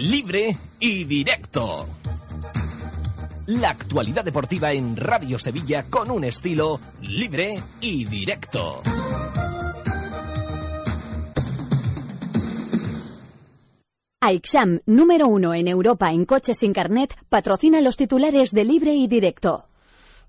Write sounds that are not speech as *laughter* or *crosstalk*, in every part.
libre y directo. La actualidad deportiva en Radio Sevilla con un estilo libre y directo. AIXAM, número uno en Europa en coches sin carnet, patrocina los titulares de libre y directo.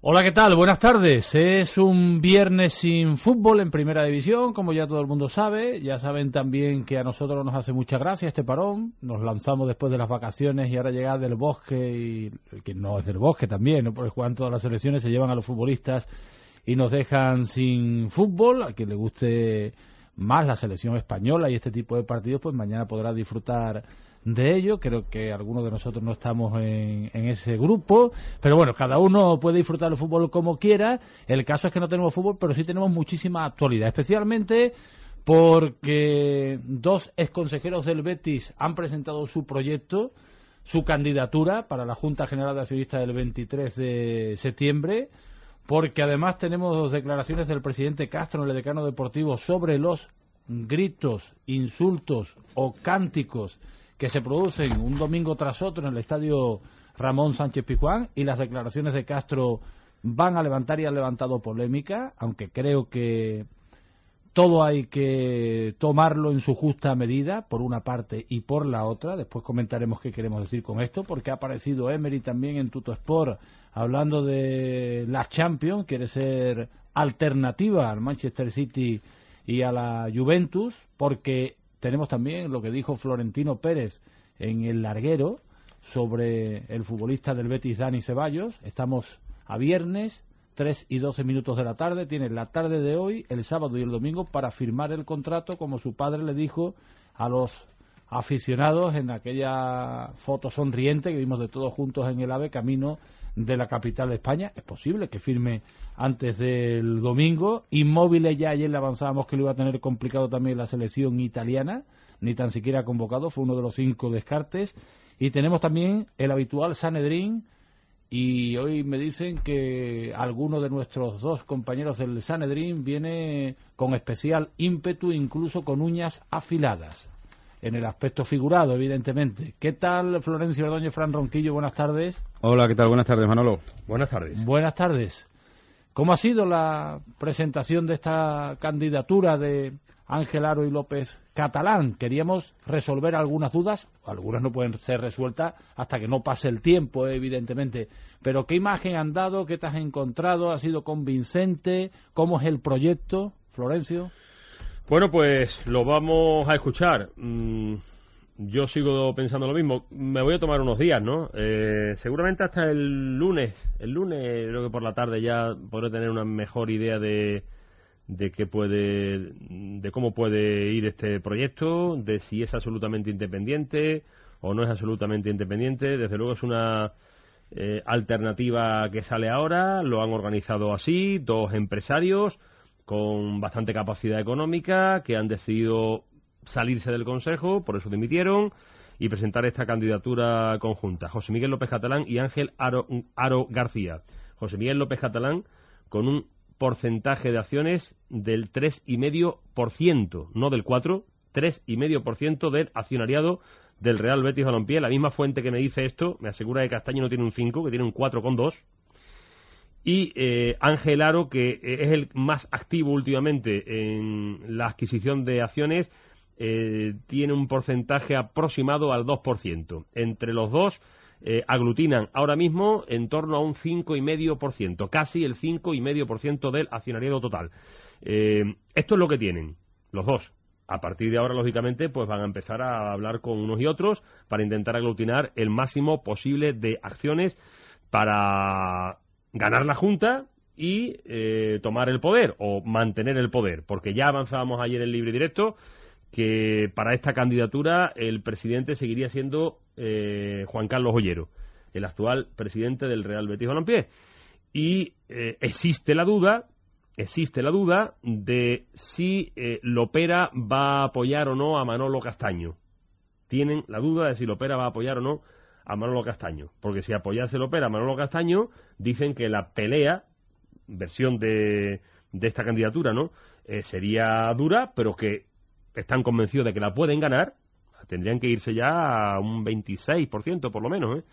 Hola, ¿qué tal? Buenas tardes. Es un viernes sin fútbol en Primera División, como ya todo el mundo sabe. Ya saben también que a nosotros nos hace mucha gracia este parón. Nos lanzamos después de las vacaciones y ahora llega del bosque y el que no es del bosque también, ¿no? porque juegan todas las selecciones, se llevan a los futbolistas y nos dejan sin fútbol. A quien le guste más la selección española y este tipo de partidos, pues mañana podrá disfrutar de ello. Creo que algunos de nosotros no estamos en, ese grupo, pero bueno, cada uno puede disfrutar del fútbol como quiera. El caso es que no tenemos fútbol, pero sí tenemos muchísima actualidad, especialmente porque dos exconsejeros del Betis han presentado su proyecto, su candidatura para la Junta General de Accionistas del 23 de septiembre, porque además tenemos declaraciones del presidente Castro en el decano deportivo sobre los gritos, insultos o cánticos que se producen un domingo tras otro en el estadio Ramón Sánchez Pizjuán y las declaraciones de Castro van a levantar y han levantado polémica, aunque creo que todo hay que tomarlo en su justa medida, por una parte y por la otra. Después comentaremos qué queremos decir con esto, porque ha aparecido Emery también en Tuto Sport hablando de la Champions, quiere ser alternativa al Manchester City y a la Juventus, porque tenemos también lo que dijo Florentino Pérez en el larguero sobre el futbolista del Betis Dani Ceballos. Estamos a viernes, 3 y 12 minutos de la tarde. Tiene la tarde de hoy, el sábado y el domingo para firmar el contrato, como su padre le dijo a los aficionados en aquella foto sonriente que vimos de todos juntos en el AVE camino de la capital de España. Es posible que firme antes del domingo. Inmóviles ya ayer le avanzábamos que lo iba a tener complicado también la selección italiana, ni tan siquiera convocado, fue uno de los cinco descartes. Y tenemos también el habitual Sanedrín. Y hoy me dicen que alguno de nuestros dos compañeros del Sanedrín viene con especial ímpetu, incluso con uñas afiladas en el aspecto figurado, evidentemente. ¿Qué tal, Florencio Ordóñez, Fran Ronquillo? Buenas tardes. Hola, ¿qué tal? Buenas tardes, Manolo. Buenas tardes. Buenas tardes. ¿Cómo ha sido la presentación de esta candidatura de Ángel Aro y López Catalán? Queríamos resolver algunas dudas, algunas no pueden ser resueltas hasta que no pase el tiempo, evidentemente. Pero ¿qué imagen han dado? ¿Qué te has encontrado? ¿Ha sido convincente? ¿Cómo es el proyecto, Florencio? Bueno, pues lo vamos a escuchar. Mm, yo sigo pensando lo mismo. Me voy a tomar unos días, ¿no? Eh, seguramente hasta el lunes. El lunes, creo que por la tarde ya podré tener una mejor idea de, de qué puede, de cómo puede ir este proyecto, de si es absolutamente independiente o no es absolutamente independiente. Desde luego es una eh, alternativa que sale ahora. Lo han organizado así, dos empresarios con bastante capacidad económica que han decidido salirse del Consejo, por eso dimitieron, y presentar esta candidatura conjunta. José Miguel López Catalán y Ángel Aro, García. José Miguel López Catalán con un porcentaje de acciones del 3,5%, no del 4%, 3,5% del accionariado del Real Betis Balompié. La misma fuente que me dice esto me asegura que Castaño no tiene un 5, que tiene un 4,2 y eh, Ángel Aro, que eh, es el más activo últimamente en la adquisición de acciones, eh, tiene un porcentaje aproximado al 2%. Entre los dos aglutinan ahora mismo en torno a un 5,5%, casi el 5,5% del accionariado total. esto es lo que tienen, los dos. A partir de ahora, lógicamente, pues van a empezar a hablar con unos y otros para intentar aglutinar el máximo posible de acciones para ganar la Junta y eh, tomar el poder o mantener el poder, porque ya avanzábamos ayer en libre directo que para esta candidatura el presidente seguiría siendo eh, Juan Carlos Ollero, el actual presidente del Real Betis Balompié. Y eh, existe la duda, existe la duda de si Lopera va a apoyar o no a Manolo Castaño. Tienen la duda de si Lopera va a apoyar o no a Manolo Castaño. Porque si apoyase el Opera a Manolo Castaño, dicen que la pelea, versión de, de esta candidatura, ¿no? Eh, sería dura, pero que están convencidos de que la pueden ganar. Tendrían que irse ya a un 26%, por lo menos, ¿eh?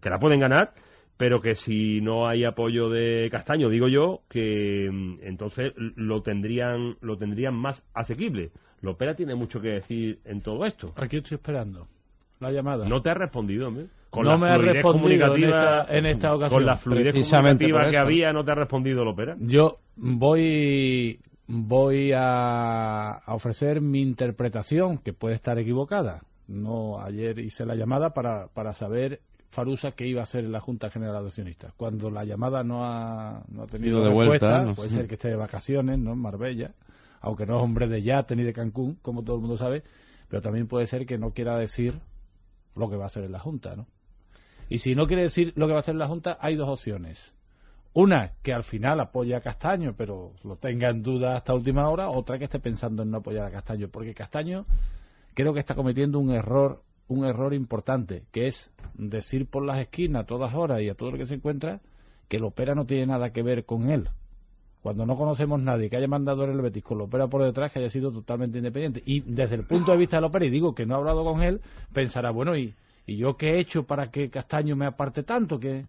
que la pueden ganar, pero que si no hay apoyo de Castaño, digo yo, que mm, entonces lo tendrían, lo tendrían más asequible. Lopera tiene mucho que decir en todo esto. Aquí estoy esperando la llamada. No te ha respondido, hombre. Con no la me ha respondido en comunicativa- esta- en esta ocasión. Con la fluidez comunicativa que había, no te ha respondido Lopera. Yo voy voy a, a ofrecer mi interpretación, que puede estar equivocada. No, ayer hice la llamada para, para saber Farusa qué iba a hacer en la Junta General de Accionistas. Cuando la llamada no ha, no ha tenido vuelta, respuesta, ¿no? puede ser que esté de vacaciones, ¿no? En Marbella, aunque no es hombre de yate ni de Cancún, como todo el mundo sabe, pero también puede ser que no quiera decir lo que va a hacer en la Junta, ¿no? Y si no quiere decir lo que va a hacer en la Junta, hay dos opciones. Una, que al final apoya a Castaño, pero lo tenga en duda hasta última hora. Otra, que esté pensando en no apoyar a Castaño. Porque Castaño creo que está cometiendo un error, un error importante, que es decir por las esquinas a todas horas y a todo lo que se encuentra que el Opera no tiene nada que ver con él. Cuando no conocemos nadie que haya mandado en el Betis con el Opera por detrás, que haya sido totalmente independiente. Y desde el punto de vista del Opera, y digo que no ha hablado con él, pensará, bueno, ¿y, y yo qué he hecho para que Castaño me aparte tanto? ¿Qué,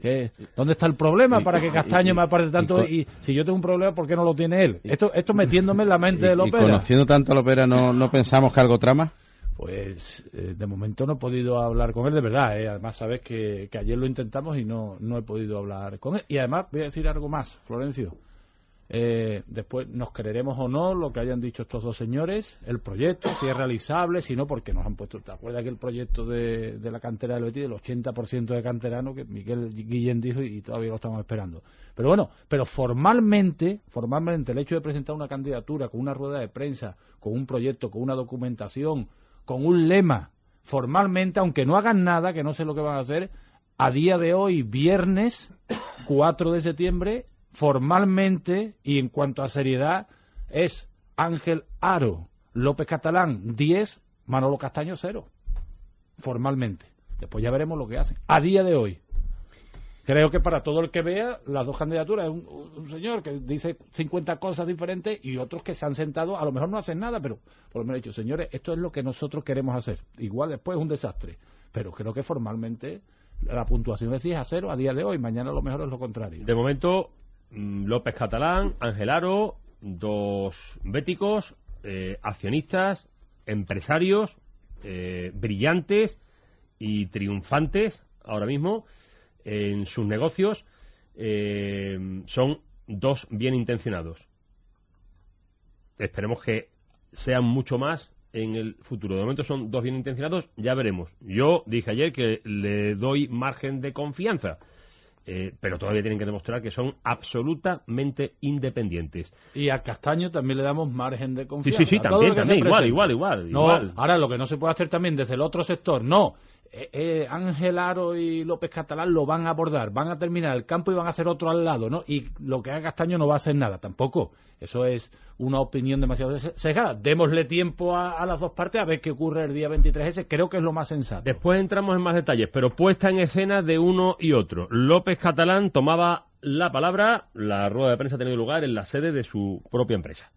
qué- ¿Dónde está el problema para que Castaño y- me aparte tanto? y Y, si yo tengo un problema, ¿por qué no lo tiene él? Esto, esto metiéndome en la mente del *laughs* y, y Opera. conociendo tanto a Lopera, ¿no, ¿no pensamos que algo trama? Pues eh, de momento no he podido hablar con él, de verdad. eh. Además, sabes que, que ayer lo intentamos y no, no he podido hablar con él. Y además, voy a decir algo más, Florencio. Eh, después nos creeremos o no lo que hayan dicho estos dos señores, el proyecto, si es realizable, si no, porque nos han puesto. ¿Te acuerdas que el proyecto de, de la cantera del Betis, del 80% de canterano, que Miguel Guillén dijo y todavía lo estamos esperando? Pero bueno, pero formalmente, formalmente, el hecho de presentar una candidatura con una rueda de prensa, con un proyecto, con una documentación, con un lema, formalmente, aunque no hagan nada, que no sé lo que van a hacer, a día de hoy, viernes 4 de septiembre, formalmente y en cuanto a seriedad, es Ángel Aro, López Catalán 10, Manolo Castaño 0. Formalmente. Después ya veremos lo que hacen. A día de hoy. Creo que para todo el que vea las dos candidaturas, un, señor que dice 50 cosas diferentes y otros que se han sentado, a lo mejor no hacen nada, pero por lo menos he dicho, señores, esto es lo que nosotros queremos hacer. Igual después es un desastre, pero creo que formalmente la puntuación es 10 a 0 a día de hoy, mañana a lo mejor es lo contrario. De momento, López Catalán, Ángel Aro, dos béticos, eh, accionistas, empresarios, eh, brillantes y triunfantes ahora mismo en sus negocios. eh, son dos bien intencionados. Esperemos que sean mucho más en el futuro. De momento son dos bien intencionados, ya veremos. Yo dije ayer que le doy margen de confianza. Eh, pero todavía tienen que demostrar que son absolutamente independientes. Y a Castaño también le damos margen de confianza. sí, sí, también, igual, igual, igual, No, igual. ahora lo que no se puede hacer también desde el otro sector, no. Eh, eh, Ángel Aro y López Catalán lo van a abordar, van a terminar el campo y van a hacer otro al lado, ¿no? Y lo que haga Castaño no va a hacer nada, tampoco. Eso es una opinión demasiado se- sesgada. Démosle tiempo a, a las dos partes a ver qué ocurre el día 23S, creo que es lo más sensato. Después entramos en más detalles, pero puesta en escena de uno y otro. López Catalán tomaba la palabra, la rueda de prensa ha tenido lugar en la sede de su propia empresa.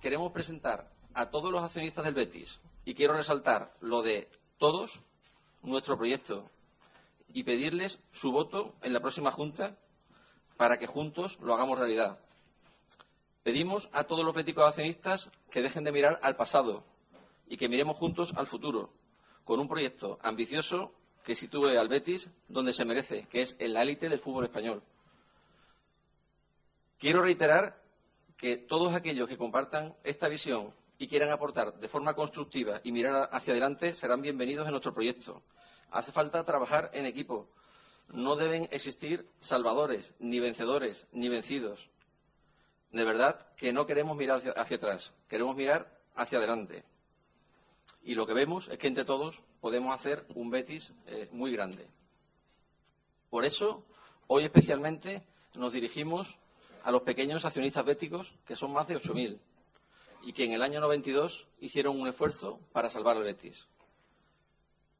queremos presentar a todos los accionistas del Betis, y quiero resaltar lo de todos, nuestro proyecto, y pedirles su voto en la próxima Junta para que juntos lo hagamos realidad. Pedimos a todos los béticos accionistas que dejen de mirar al pasado y que miremos juntos al futuro, con un proyecto ambicioso que sitúe al Betis donde se merece, que es en la élite del fútbol español. Quiero reiterar que todos aquellos que compartan esta visión y quieran aportar de forma constructiva y mirar hacia adelante serán bienvenidos en nuestro proyecto. Hace falta trabajar en equipo. No deben existir salvadores, ni vencedores, ni vencidos. De verdad que no queremos mirar hacia, atrás, queremos mirar hacia adelante. Y lo que vemos es que entre todos podemos hacer un Betis eh, muy grande. Por eso, hoy especialmente nos dirigimos a los pequeños accionistas béticos, que son más de 8.000, y que en el año 92 hicieron un esfuerzo para salvar al Betis.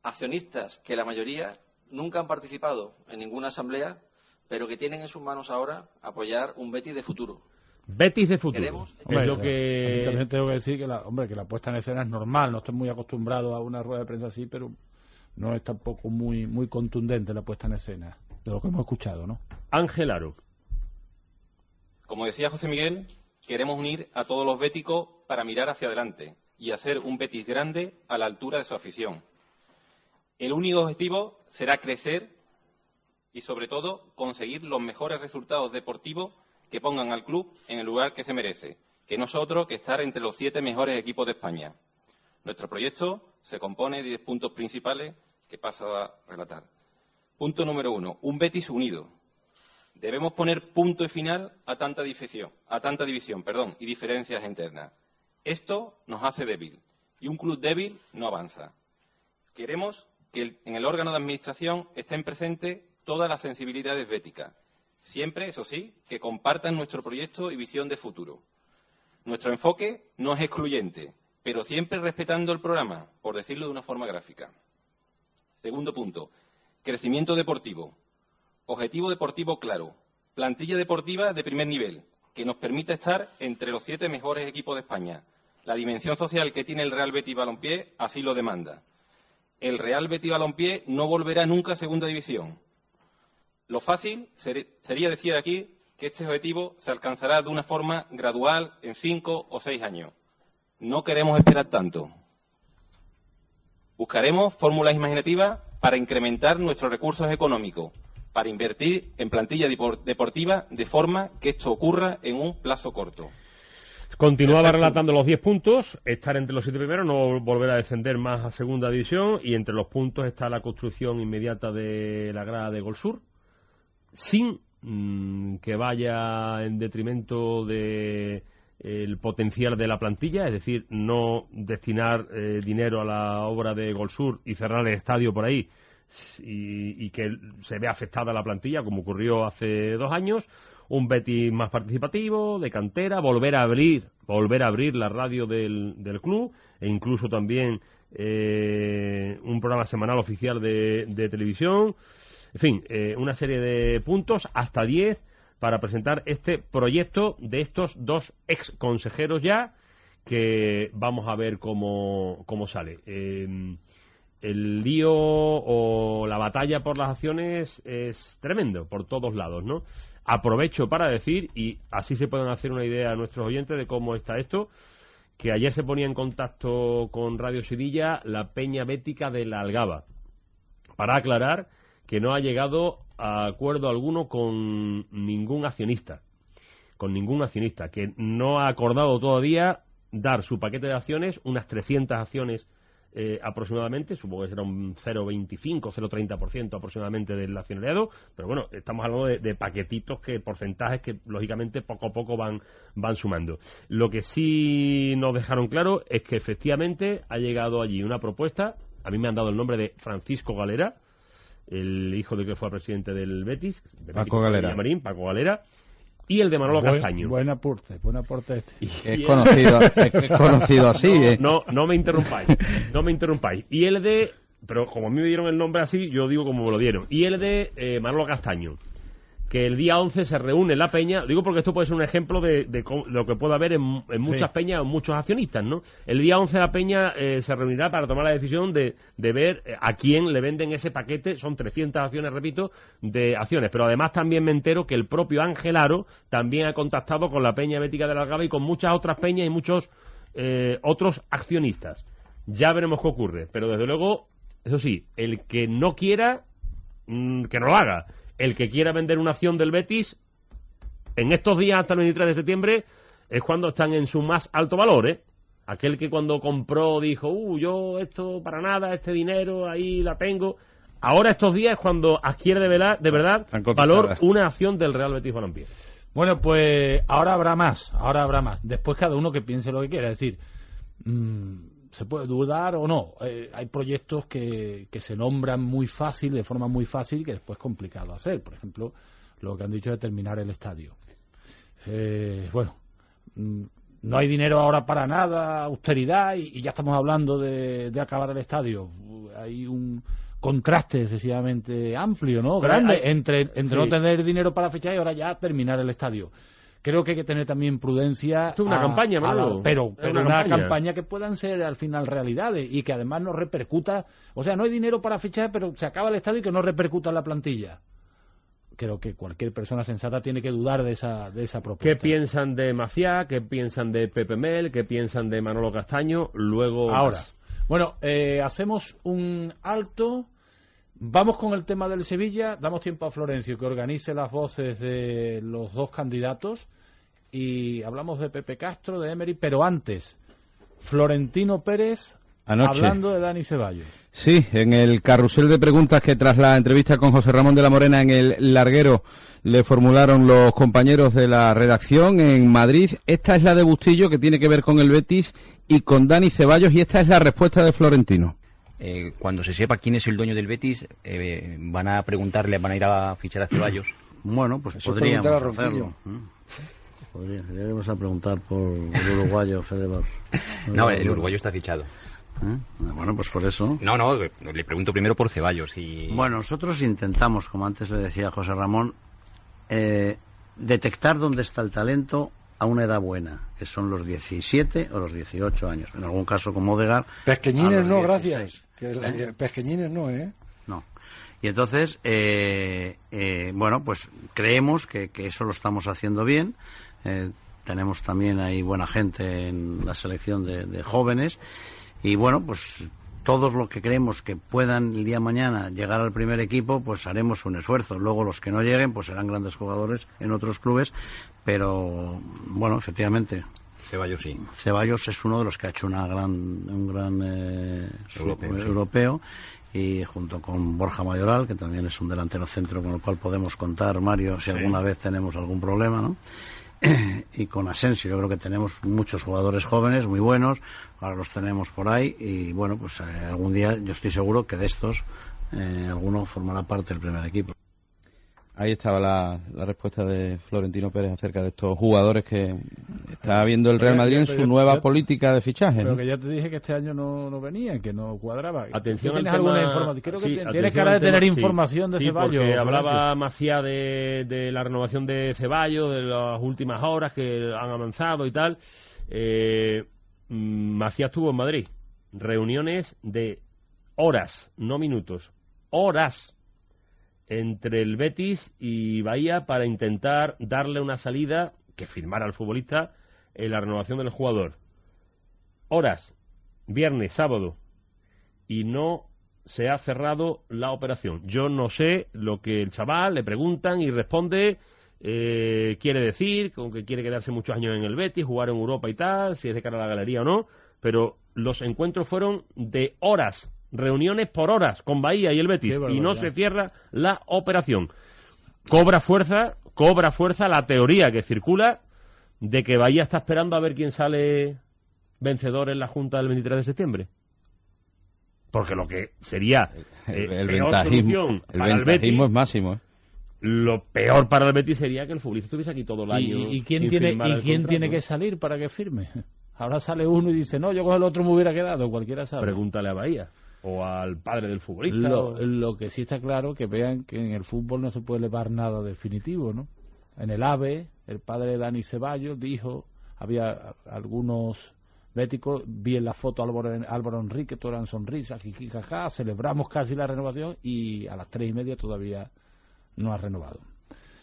Accionistas que la mayoría nunca han participado en ninguna asamblea, pero que tienen en sus manos ahora apoyar un Betis de futuro. Betis de futuro. Queremos- Hombre, mí que... también tengo que decir que la, hombre, que la puesta en escena es normal, no estoy muy acostumbrado a una rueda de prensa así, pero no es tampoco muy muy contundente la puesta en escena de lo que hemos escuchado, ¿no? Ángel Aro. Como decía José Miguel, queremos unir a todos los béticos para mirar hacia adelante y hacer un Betis grande a la altura de su afición. El único objetivo será crecer y, sobre todo, conseguir los mejores resultados deportivos que pongan al club en el lugar que se merece, que no es otro que estar entre los siete mejores equipos de España. Nuestro proyecto se compone de diez puntos principales que paso a relatar. Punto número uno, un Betis unido, Debemos poner punto y final a tanta división, y diferencias internas. Esto nos hace débil y un club débil no avanza. Queremos que en el órgano de administración estén presentes todas las sensibilidades béticas, siempre, eso sí, que compartan nuestro proyecto y visión de futuro. Nuestro enfoque no es excluyente, pero siempre respetando el programa, por decirlo de una forma gráfica. Segundo punto, crecimiento deportivo. Objetivo deportivo claro. Plantilla deportiva de primer nivel, que nos permita estar entre los siete mejores equipos de España. La dimensión social que tiene el Real Betis Balompié así lo demanda. El Real Betis Balompié no volverá nunca a segunda división. Lo fácil ser- sería decir aquí que este objetivo se alcanzará de una forma gradual en cinco o seis años. No queremos esperar tanto. Buscaremos fórmulas imaginativas para incrementar nuestros recursos económicos, para invertir en plantilla depor- deportiva de forma que esto ocurra en un plazo corto. Continuaba relatando los 10 puntos, estar entre los siete primeros, no volver a descender más a segunda división y entre los puntos está la construcción inmediata de la grada de Gol Sur, sin mm, que vaya en detrimento de el potencial de la plantilla, es decir, no destinar eh, dinero a la obra de Gol Sur y cerrar el estadio por ahí y, que se vea afectada la plantilla, como ocurrió hace dos años, un Betis más participativo, de cantera, volver a abrir, volver a abrir la radio del, del club e incluso también eh, un programa semanal oficial de, de televisión. En fin, eh, una serie de puntos, hasta 10, para presentar este proyecto de estos dos ex consejeros ya, que vamos a ver cómo, cómo sale. Eh, el lío o la batalla por las acciones es tremendo por todos lados, ¿no? Aprovecho para decir, y así se pueden hacer una idea a nuestros oyentes de cómo está esto, que ayer se ponía en contacto con Radio Sevilla la Peña Bética de la Algaba, para aclarar que no ha llegado a acuerdo alguno con ningún accionista, con ningún accionista, que no ha acordado todavía dar su paquete de acciones, unas 300 acciones eh, aproximadamente, supongo que será un 0,25, 0,30% aproximadamente del accionariado, pero bueno, estamos hablando de, de paquetitos que, porcentajes que lógicamente poco a poco van, van sumando. Lo que sí nos dejaron claro es que efectivamente ha llegado allí una propuesta, a mí me han dado el nombre de Francisco Galera, el hijo de que fue presidente del Betis, de Paco Galera. Paco Galera, y el de Manolo Buen- Castaño. Buen aporte, buen aporte este. Y Es el- conocido, es conocido así, ¿eh? no, no me interrumpáis. No me interrumpáis. Y el de. Pero como a mí me dieron el nombre así, yo digo como me lo dieron. Y el de eh, Manolo Castaño. Que el día 11 se reúne la peña. Digo porque esto puede ser un ejemplo de, lo que puede haber en, en muchas Sí. peñas o muchos accionistas, ¿no? El día 11 la peña eh, se reunirá para tomar la decisión de, de ver eh, a quién le venden ese paquete. Son 300 acciones, repito, de acciones. Pero además también me entero que el propio Ángel Aro también ha contactado con la peña bética de la y con muchas otras peñas y muchos eh, otros accionistas. Ya veremos qué ocurre. Pero desde luego, eso sí, el que no quiera, mm, que no lo haga. El que quiera vender una acción del Betis, en estos días hasta el 23 de septiembre, es cuando están en su más alto valor, ¿eh? Aquel que cuando compró dijo, uh, yo esto para nada, este dinero ahí la tengo. Ahora estos días es cuando adquiere de verdad, de verdad valor una acción del Real Betis Balompié. Bueno, pues ahora habrá más, ahora habrá más. Después cada uno que piense lo que quiera. Es decir, mm, se puede dudar o no. Eh, hay proyectos que, que se nombran muy fácil, de forma muy fácil, que después es complicado hacer. Por ejemplo, lo que han dicho de terminar el estadio. Eh, bueno, mm, no hay dinero ahora para nada, austeridad, y, y ya estamos hablando de, de acabar el estadio. Hay un contraste excesivamente amplio, ¿no? Grande hay- entre, entre sí. no tener dinero para fechar y ahora ya terminar el estadio. Creo que hay que tener también prudencia. Esto es una campaña, la- pero una una, campaña. campaña. que puedan ser al final realidades y que además no repercuta. O sea, no hay dinero para fichar, pero se acaba el estadio y que no repercuta en la plantilla. Creo que cualquier persona sensata tiene que dudar de esa, de esa propuesta. ¿Qué piensan de Maciá? ¿Qué piensan de Pepe Mel? ¿Qué piensan de Manolo Castaño? Luego. Ahora, bueno, eh, hacemos un alto. Vamos con el tema del Sevilla. Damos tiempo a Florencio que organice las voces de los dos candidatos. Y hablamos de Pepe Castro, de Emery, pero antes, Florentino Pérez Anoche. hablando de Dani Ceballos. Sí, en el carrusel de preguntas que tras la entrevista con José Ramón de la Morena en el Larguero le formularon los compañeros de la redacción en Madrid. Esta es la de Bustillo que tiene que ver con el Betis y con Dani Ceballos y esta es la respuesta de Florentino. Eh, cuando se sepa quién es el dueño del Betis, eh, van a preguntarle, van a ir a fichar a Ceballos. *clears throat* Bueno, pues Eso podríamos preguntar a hacerlo. ¿eh? Podría, llegaremos a preguntar por el uruguayo Fedebor. No, el uruguayo está fichado. ¿Eh? Bueno, pues por eso. No, no, le pregunto primero por Ceballos y... Bueno, nosotros intentamos, como antes le decía José Ramón, eh, detectar dónde está el talento a una edad buena, que son los 17 o los 18 años. En algún caso, como Odegar. Pesqueñines no, 16. gracias. Que la- Pesqueñines no, ¿eh? No. Y entonces, eh, eh, bueno, pues creemos que, que eso lo estamos haciendo bien. Eh, tenemos también ahí buena gente en la selección de, de jóvenes. Y bueno, pues todos los que creemos que puedan el día de mañana llegar al primer equipo, pues haremos un esfuerzo. Luego los que no lleguen, pues serán grandes jugadores en otros clubes. Pero bueno, efectivamente, Ceballos sí. Ceballos es uno de los que ha hecho una gran, un gran eh, Europeo, sí. europeo, y junto con Borja Mayoral, que también es un delantero centro con el cual podemos contar, Mario, si alguna vez tenemos algún problema, ¿no? *clears throat* y con Asensio, yo creo que tenemos muchos jugadores jóvenes, muy buenos, ahora los tenemos por ahí, y bueno, pues eh, algún día yo estoy seguro que de estos eh, alguno formará parte del primer equipo. Ahí estaba la, la respuesta de Florentino Pérez acerca de estos jugadores que está viendo el Real Madrid en su nueva política de fichaje. Pero ¿no? que ya te dije que este año no, no venían, que no cuadraba. Atención ¿Tú al tienes tema- alguna información? Creo que sí, tienes cara de tener tema, sí. información de Sí, Ceballos. porque hablaba Macía de, de la renovación de Ceballos, de las últimas horas que han avanzado y tal. Eh, mm, Macías estuvo en Madrid. Reuniones de horas, no minutos. Horas entre el Betis y Bahía para intentar darle una salida que firmara al futbolista en la renovación del jugador. Horas, viernes, sábado, y no se ha cerrado la operación. Yo no sé lo que el chaval le preguntan y responde, eh, quiere decir, con que quiere quedarse muchos años en el Betis, jugar en Europa y tal, si es de cara a la galería o no, pero los encuentros fueron de horas, reuniones por horas con Bahía y el Betis, y no se cierra la operación. Cobra fuerza, cobra fuerza la teoría que circula de que Bahía está esperando a ver quién sale vencedor en la Junta del 23 de septiembre. Porque lo que sería el, eh, el peor ventajismo, el para el ventajismo Betis, es máximo. ¿eh? lo peor para el Betis sería que el futbolista estuviese aquí todo el año. ¿Y, y quién, tiene, y quién contrato. tiene que salir para que firme? Ahora sale uno y dice, no, yo con el otro me hubiera quedado, cualquiera sabe. Pregúntale a Bahía o al padre del futbolista. Lo, o- lo que sí está claro que vean que en el fútbol no se puede elevar nada definitivo, ¿no? En el AVE, el padre de Dani Ceballos dijo, había algunos béticos, vi en la foto a Álvaro, Álvaro Enrique, todo eran sonrisas, jiji, jaja, celebramos casi la renovación y a las tres y media todavía no ha renovado.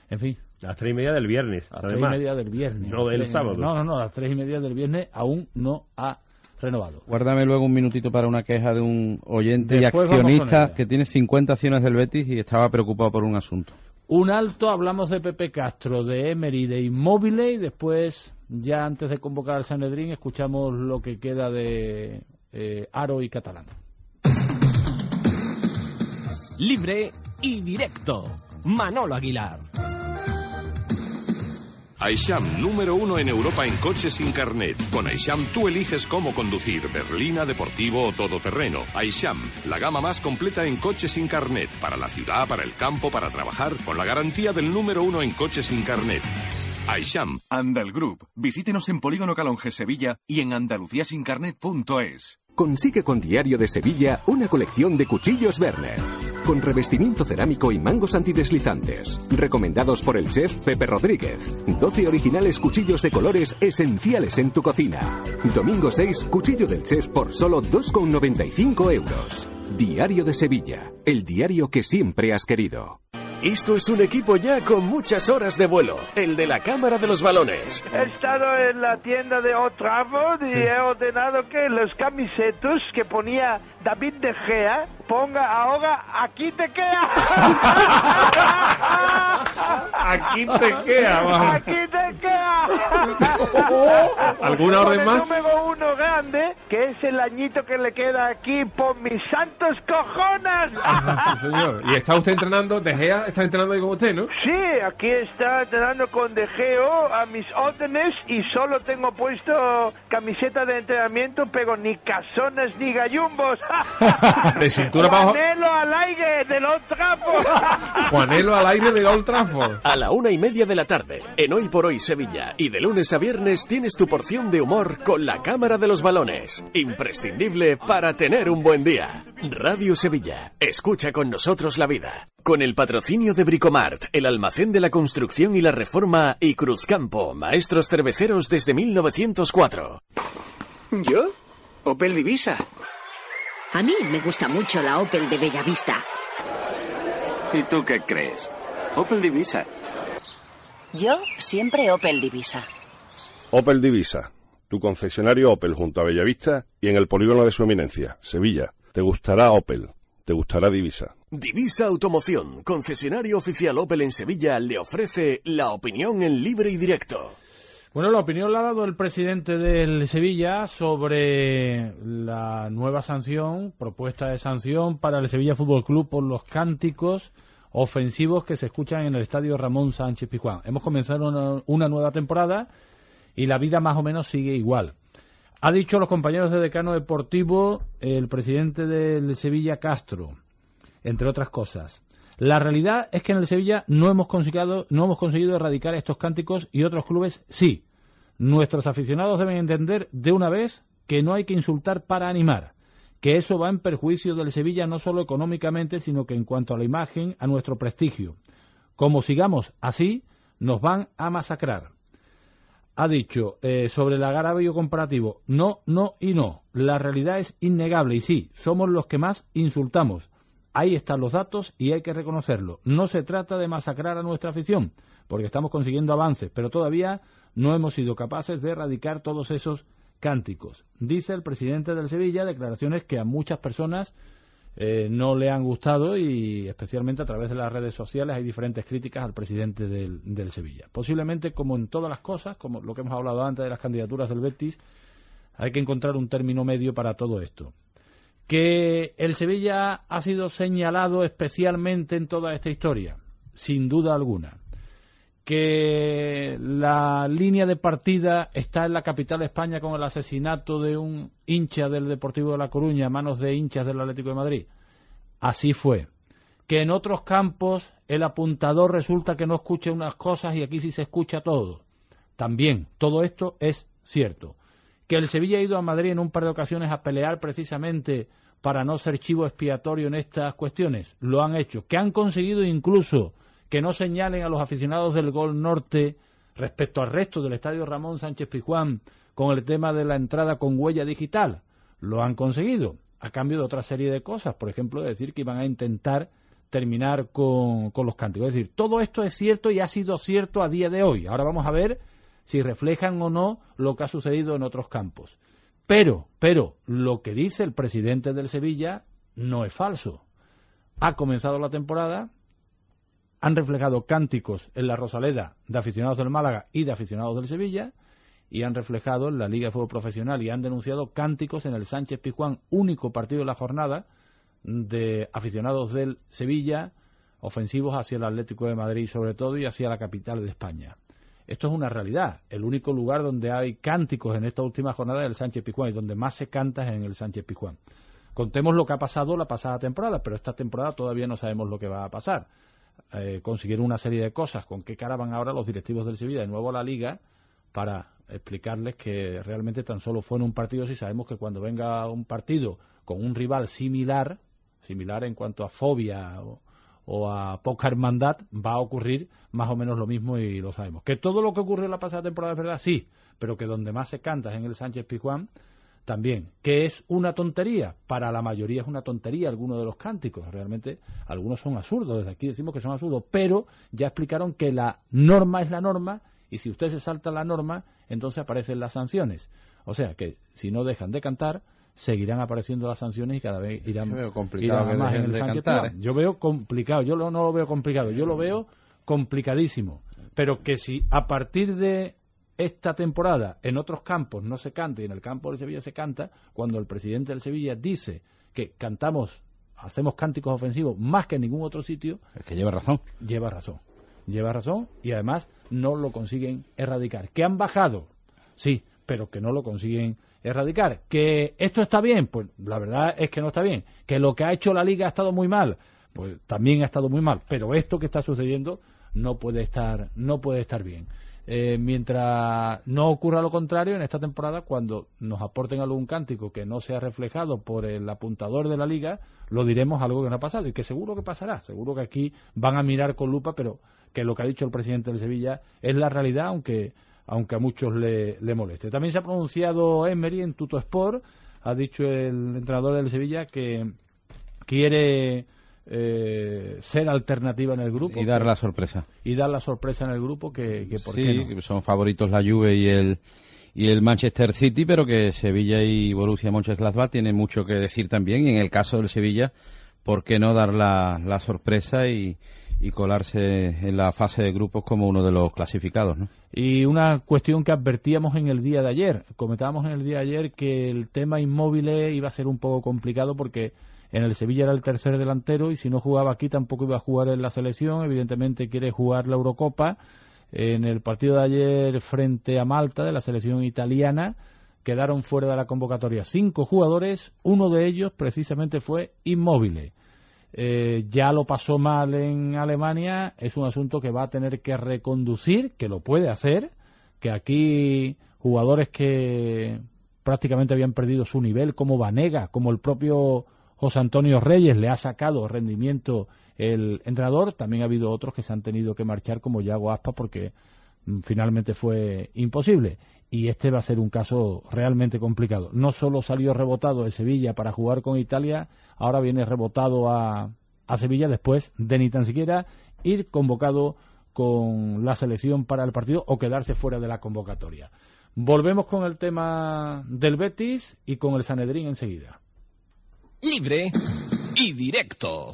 En fin, A las tres y media del viernes. a las tres y media del viernes. No del sábado. No, no, no, a las tres y media del viernes aún no ha renovado. Guárdame luego un minutito para una queja de un oyente Después y accionista que tiene 50 acciones del Betis y estaba preocupado por un asunto. Un alto, hablamos de Pepe Castro, de Emery, de Inmóviles y después, ya antes de convocar al Sanedrín, escuchamos lo que queda de eh, Aro y Catalán. Libre y directo. Manolo Aguilar. Aisham, número uno en Europa en coches sin carnet. Con Aisham tú eliges cómo conducir, berlina, deportivo o todoterreno. Aisham, la gama más completa en coches sin carnet. Para la ciudad, para el campo, para trabajar, con la garantía del número uno en coches sin carnet. Aisham. Andal Group. Visítenos en Polígono Calonge Sevilla y en andaluciasincarnet.es. Consigue con Diario de Sevilla una colección de cuchillos Werner. con revestimiento cerámico y mangos antideslizantes. Recomendados por el chef Pepe Rodríguez. 12 originales cuchillos de colores esenciales en tu cocina. Domingo 6, cuchillo del chef por solo 2,95 euros. Diario de Sevilla, el diario que siempre has querido. Esto es un equipo ya con muchas horas de vuelo, el de la Cámara de los Balones. He estado en la tienda de Old Trafford y he ordenado que los camisetos que ponía David De Gea ponga ahora aquí te queda. Aquí te queda, vamos. Aquí te queda. ¿Alguna orden más? El número uno grande, que es el añito que le queda aquí por mis santos cojones. Sí, señor. Y está usted entrenando, De Gea está entrenando ahí con usted, ¿no? Sí, aquí está entrenando con De Geo a mis órdenes y solo tengo puesto camiseta de entrenamiento, pero ni casones ni gallumbos. *laughs* De cintura para abajo. Juanelo al aire de los trapos. *laughs* Juanelo al aire de Old Trafford. A la una y media de la tarde, en Hoy por Hoy Sevilla, y de lunes a viernes tienes tu porción de humor con la Cámara de los Balones. Imprescindible para tener un buen día. Radio Sevilla, escucha con nosotros la vida. Con el patrocinio de Bricomart, el almacén de la construcción y la reforma, y Cruzcampo, maestros cerveceros desde 1904. ¿Yo? Opel Divisa. A mí me gusta mucho la Opel de Bellavista. ¿Y tú qué crees? Opel Divisa. Yo siempre Opel Divisa. Opel Divisa, tu concesionario Opel junto a Bellavista y en el polígono de su eminencia, Sevilla. Te gustará Opel, te gustará Divisa. Divisa Automoción, concesionario oficial Opel en Sevilla, le ofrece la opinión en libre y directo. Bueno, la opinión la ha dado el presidente del Sevilla sobre la nueva sanción, propuesta de sanción para el Sevilla Fútbol Club por los cánticos ofensivos que se escuchan en el estadio Ramón Sánchez Pizjuán. Hemos comenzado una, una nueva temporada y la vida más o menos sigue igual. Ha dicho los compañeros de decano deportivo el presidente del Sevilla Castro, entre otras cosas. La realidad es que en el Sevilla no hemos conseguido, no hemos conseguido erradicar estos cánticos y otros clubes sí. Nuestros aficionados deben entender de una vez que no hay que insultar para animar, que eso va en perjuicio del Sevilla no solo económicamente, sino que en cuanto a la imagen, a nuestro prestigio. Como sigamos así, nos van a masacrar. Ha dicho eh, sobre el agravio comparativo, no, no y no. La realidad es innegable y sí, somos los que más insultamos. Ahí están los datos y hay que reconocerlo. No se trata de masacrar a nuestra afición, porque estamos consiguiendo avances, pero todavía no hemos sido capaces de erradicar todos esos cánticos. Dice el presidente del Sevilla declaraciones que a muchas personas eh, no le han gustado y especialmente a través de las redes sociales hay diferentes críticas al presidente del, del Sevilla. Posiblemente, como en todas las cosas, como lo que hemos hablado antes de las candidaturas del Betis, hay que encontrar un término medio para todo esto que el Sevilla ha sido señalado especialmente en toda esta historia, sin duda alguna. Que la línea de partida está en la capital de España con el asesinato de un hincha del Deportivo de La Coruña a manos de hinchas del Atlético de Madrid. Así fue. Que en otros campos el apuntador resulta que no escucha unas cosas y aquí sí se escucha todo. También, todo esto es cierto. Que el Sevilla ha ido a Madrid en un par de ocasiones a pelear precisamente para no ser chivo expiatorio en estas cuestiones. Lo han hecho. Que han conseguido incluso que no señalen a los aficionados del Gol Norte respecto al resto del Estadio Ramón Sánchez Pizjuán con el tema de la entrada con huella digital. Lo han conseguido, a cambio de otra serie de cosas. Por ejemplo, de decir que iban a intentar terminar con, con los cánticos. Es decir, todo esto es cierto y ha sido cierto a día de hoy. Ahora vamos a ver si reflejan o no lo que ha sucedido en otros campos. Pero, pero, lo que dice el presidente del Sevilla no es falso. Ha comenzado la temporada, han reflejado cánticos en la Rosaleda de aficionados del Málaga y de aficionados del Sevilla, y han reflejado en la Liga de Fútbol Profesional y han denunciado cánticos en el Sánchez Pizjuán, único partido de la jornada, de aficionados del Sevilla, ofensivos hacia el Atlético de Madrid sobre todo y hacia la capital de España. Esto es una realidad. El único lugar donde hay cánticos en esta última jornada es el Sánchez Pizjuán y donde más se canta es en el Sánchez Pizjuán. Contemos lo que ha pasado la pasada temporada, pero esta temporada todavía no sabemos lo que va a pasar. Eh, consiguieron una serie de cosas. ¿Con qué cara van ahora los directivos del Sevilla de nuevo a la Liga para explicarles que realmente tan solo fue en un partido si sabemos que cuando venga un partido con un rival similar, similar en cuanto a fobia o, o a poca hermandad, va a ocurrir más o menos lo mismo y lo sabemos. Que todo lo que ocurrió en la pasada temporada es verdad, sí, pero que donde más se canta es en el Sánchez Pizjuán, también. Que es una tontería, para la mayoría es una tontería algunos de los cánticos, realmente algunos son absurdos, desde aquí decimos que son absurdos, pero ya explicaron que la norma es la norma y si usted se salta la norma, entonces aparecen las sanciones. O sea que si no dejan de cantar, seguirán apareciendo las sanciones y cada vez irán, más en el Sánchez Pizjuán. Yo veo complicado, yo no lo veo complicado, yo lo veo complicadísimo. Pero que si a partir de esta temporada en otros campos no se canta y en el campo del Sevilla se canta, cuando el presidente del Sevilla dice que cantamos, hacemos cánticos ofensivos más que en ningún otro sitio, Es que lleva razón. lleva razón. Lleva razón y además no lo consiguen erradicar. ¿Que han bajado? Sí, pero que no lo consiguen erradicar. ¿Que esto está bien? Pues la verdad es que no está bien. ¿Que lo que ha hecho la liga ha estado muy mal? Pues también ha estado muy mal. Pero esto que está sucediendo no puede estar, no puede estar bien. Eh, mientras no ocurra lo contrario en esta temporada, cuando nos aporten algún cántico que no sea reflejado por el apuntador de la liga, lo diremos algo que no ha pasado y que seguro que pasará. Seguro que aquí van a mirar con lupa, pero que lo que ha dicho el presidente del Sevilla es la realidad, aunque aunque a muchos le, le moleste. También se ha pronunciado Emery en Tuto Sport, ha dicho el entrenador del Sevilla que quiere eh, ser alternativa en el grupo Y dar que- la sorpresa. y dar la sorpresa en el grupo que, que por sí, qué no. que son favoritos la Juve y el y el Manchester City, pero que Sevilla y Borussia Mönchengladbach tienen mucho que decir también. Y en el caso del Sevilla, ¿por qué no dar la, la sorpresa y, y colarse en la fase de grupos como uno de los clasificados? ¿no? Y una cuestión que advertíamos en el día de ayer. Comentábamos en el día de ayer que el tema inmóviles iba a ser un poco complicado porque en el Sevilla era el tercer delantero y si no jugaba aquí tampoco iba a jugar en la selección. Evidentemente quiere jugar la Eurocopa. En el partido de ayer frente a Malta de la selección italiana quedaron fuera de la convocatoria cinco jugadores. Uno de ellos precisamente fue inmóvil. Eh, ya lo pasó mal en Alemania, es un asunto que va a tener que reconducir, que lo puede hacer, que aquí jugadores que prácticamente habían perdido su nivel, como Vanega, como el propio José Antonio Reyes, le ha sacado rendimiento el entrenador, también ha habido otros que se han tenido que marchar, como Yago Aspa, porque mm, finalmente fue imposible. Y este va a ser un caso realmente complicado. No solo salió rebotado de Sevilla para jugar con Italia, ahora viene rebotado a, a Sevilla después de ni tan siquiera ir convocado con la selección para el partido o quedarse fuera de la convocatoria. Volvemos con el tema del Betis y con el Sanedrín enseguida. Libre y directo.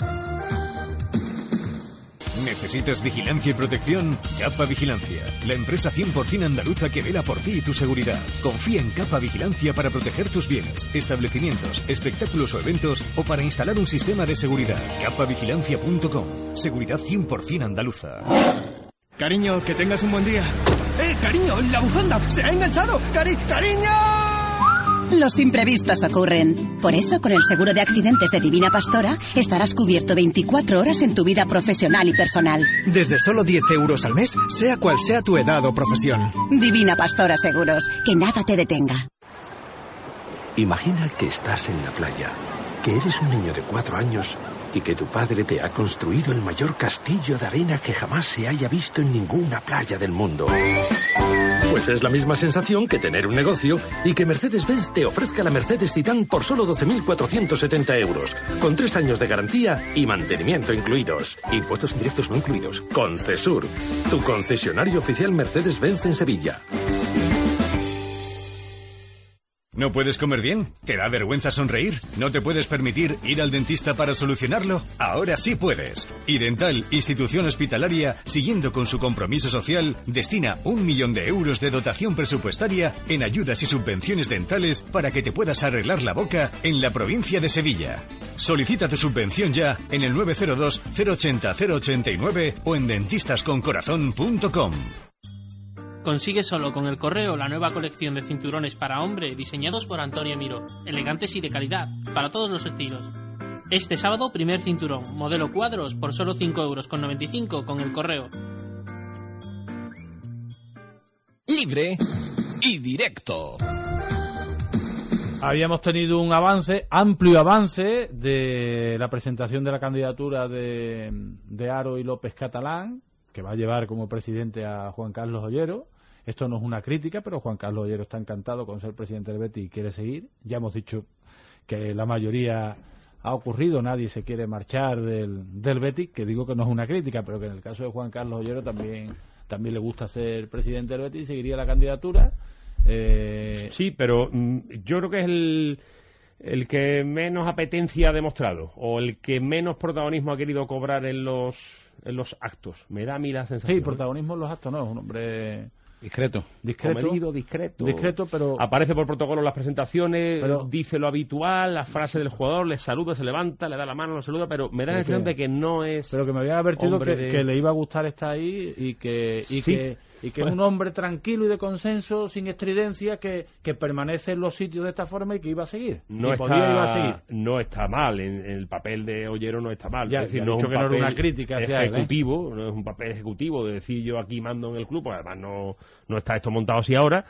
¿Necesitas vigilancia y protección? Capa Vigilancia, la empresa 100% andaluza que vela por ti y tu seguridad. Confía en Capa Vigilancia para proteger tus bienes, establecimientos, espectáculos o eventos o para instalar un sistema de seguridad. Capavigilancia.com. Seguridad 100% andaluza. Cariño, que tengas un buen día. ¡Eh, cariño! ¡La bufanda! ¡Se ha enganchado! ¡Cari ¡Cariño! Los imprevistos ocurren. Por eso, con el seguro de accidentes de Divina Pastora, estarás cubierto 24 horas en tu vida profesional y personal. Desde solo 10 euros al mes, sea cual sea tu edad o profesión. Divina Pastora Seguros, que nada te detenga. Imagina que estás en la playa, que eres un niño de cuatro años y que tu padre te ha construido el mayor castillo de arena que jamás se haya visto en ninguna playa del mundo. Pues es la misma sensación que tener un negocio y que Mercedes-Benz te ofrezca la Mercedes Titan por solo 12.470 euros, con tres años de garantía y mantenimiento incluidos. Impuestos indirectos no incluidos. Concesur, tu concesionario oficial Mercedes-Benz en Sevilla. ¿No puedes comer bien? ¿Te da vergüenza sonreír? ¿No te puedes permitir ir al dentista para solucionarlo? Ahora sí puedes. Idental, institución hospitalaria, siguiendo con su compromiso social, destina un millón de euros de dotación presupuestaria en ayudas y subvenciones dentales para que te puedas arreglar la boca en la provincia de Sevilla. Solicita tu subvención ya en el 902 080 089 o en dentistasconcorazón.com. Consigue solo con el correo la nueva colección de cinturones para hombre diseñados por Antonio Miro, elegantes y de calidad, para todos los estilos. Este sábado, primer cinturón, modelo cuadros por solo 5 euros con 95 con el correo. Libre y directo. Habíamos tenido un avance, amplio avance, de la presentación de la candidatura de, de Aro y López Catalán, que va a llevar como presidente a Juan Carlos Ollero. Esto no es una crítica, pero Juan Carlos Ollero está encantado con ser presidente del Betis y quiere seguir. Ya hemos dicho que la mayoría ha ocurrido, nadie se quiere marchar del, del Betis, que digo que no es una crítica, pero que en el caso de Juan Carlos Ollero también, también le gusta ser presidente del Betis y seguiría la candidatura. Eh, Sí, pero mm, yo creo que es el, el que menos apetencia ha demostrado o el que menos protagonismo ha querido cobrar en los, en los actos. Me da a mí la sensación. sí, protagonismo en los actos, no, es un hombre Discreto. discreto. Comedido, discreto. Discreto, pero Aparece por protocolo en las presentaciones, Pero- dice lo habitual, la frase del jugador, le saluda, se levanta, le da la mano, lo saluda, pero me da la que- de que no es. pero que me había advertido que, hombre de- que le iba a gustar estar ahí y que y Sí. que y que es un hombre tranquilo y de consenso sin estridencia que, que permanece en los sitios de esta forma y que iba a seguir no si podía iba a está, seguir no está mal, en, en el papel de Ollero no está mal. Ya, es decir, no es un que no era papel una crítica hacia él, ¿eh? ejecutivo, no es un papel ejecutivo de decir yo aquí mando en el club, además no, no está esto montado así ahora.